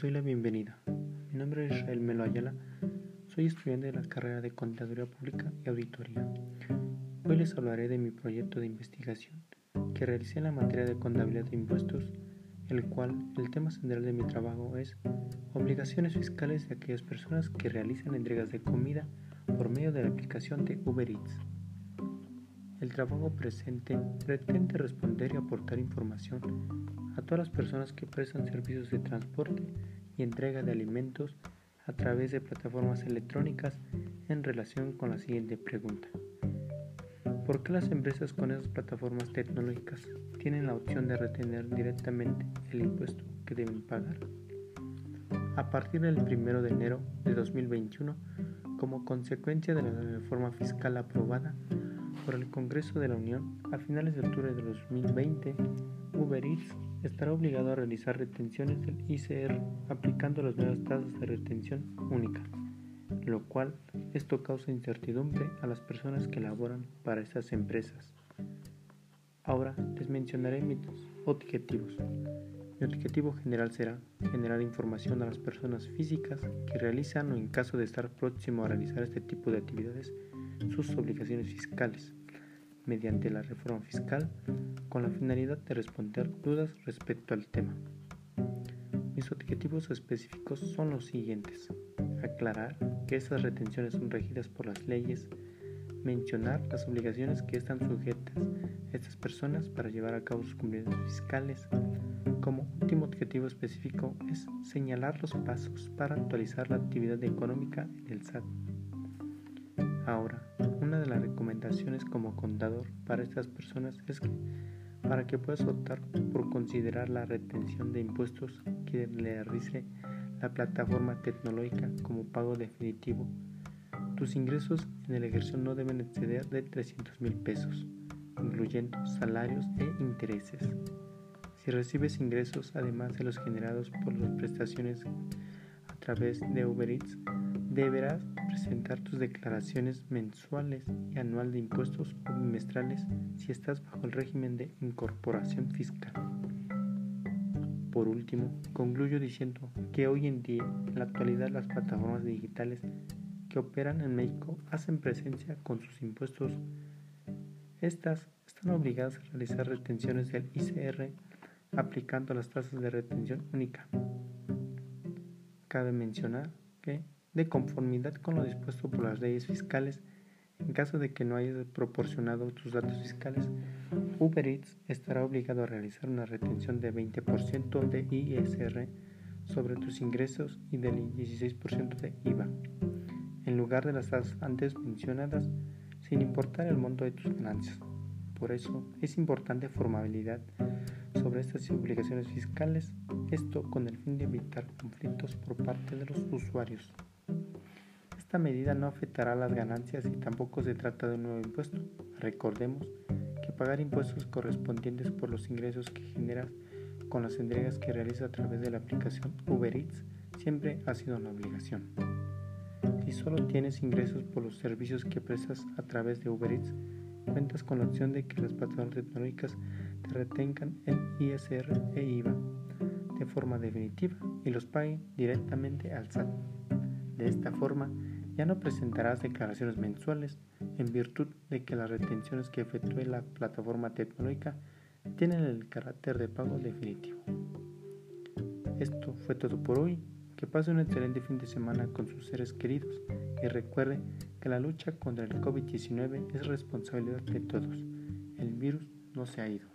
Les doy la bienvenida. Mi nombre es Israel Melo Ayala. Soy estudiante de la carrera de Contaduría Pública y Auditoría. Hoy les hablaré de mi proyecto de investigación que realicé en la materia de contabilidad de impuestos, el cual el tema central de mi trabajo es obligaciones fiscales de aquellas personas que realizan entregas de comida por medio de la aplicación de Uber Eats. El trabajo presente pretende responder y aportar información a todas las personas que prestan servicios de transporte y entrega de alimentos a través de plataformas electrónicas en relación con la siguiente pregunta. ¿Por qué las empresas con esas plataformas tecnológicas tienen la opción de retener directamente el impuesto que deben pagar? A partir del 1 de enero de 2021, como consecuencia de la reforma fiscal aprobada, por el Congreso de la Unión, a finales de octubre de 2020, Uber Eats estará obligado a realizar retenciones del ICR aplicando las nuevas tasas de retención únicas, lo cual esto causa incertidumbre a las personas que laboran para estas empresas. Ahora les mencionaré mis objetivos. Mi objetivo general será generar información a las personas físicas que realizan o en caso de estar próximo a realizar este tipo de actividades sus obligaciones fiscales mediante la reforma fiscal con la finalidad de responder dudas respecto al tema. Mis objetivos específicos son los siguientes. Aclarar que estas retenciones son regidas por las leyes, mencionar las obligaciones que están sujetas estas personas para llevar a cabo sus cumplimientos fiscales. Como último objetivo específico es señalar los pasos para actualizar la actividad económica en el SAT. Ahora, una de las recomendaciones como contador para estas personas es que para que puedas optar por considerar la retención de impuestos que le realice la plataforma tecnológica como pago definitivo, tus ingresos en el ejercicio no deben exceder de 300 mil pesos, incluyendo salarios e intereses. Si recibes ingresos además de los generados por las prestaciones través de Uber Eats, deberás presentar tus declaraciones mensuales y anual de impuestos o bimestrales si estás bajo el régimen de incorporación fiscal. Por último, concluyo diciendo que hoy en día, en la actualidad, las plataformas digitales que operan en México hacen presencia con sus impuestos. Estas están obligadas a realizar retenciones del ICR aplicando las tasas de retención única. Cabe mencionar que de conformidad con lo dispuesto por las leyes fiscales. En caso de que no hayas proporcionado tus datos fiscales, Uber Eats estará obligado a realizar una retención de 20% de ISR sobre tus ingresos y del 16% de IVA, en lugar de las tasas antes mencionadas, sin importar el monto de tus ganancias. Por eso es importante formabilidad sobre estas obligaciones fiscales, esto con el fin de evitar conflictos por parte de los usuarios. Esta medida no afectará las ganancias y tampoco se trata de un nuevo impuesto. Recordemos que pagar impuestos correspondientes por los ingresos que generas con las entregas que realizas a través de la aplicación Uber Eats siempre ha sido una obligación. Si solo tienes ingresos por los servicios que prestas a través de Uber Eats, cuentas con la opción de que las plataformas tecnológicas te retengan el ISR e IVA de forma definitiva y los paguen directamente al SAT. De esta forma, ya no presentarás declaraciones mensuales en virtud de que las retenciones que efectúe la plataforma tecnológica tienen el carácter de pago definitivo. Esto fue todo por hoy. Que pase un excelente fin de semana con sus seres queridos y recuerde que la lucha contra el COVID-19 es responsabilidad de todos. El virus no se ha ido.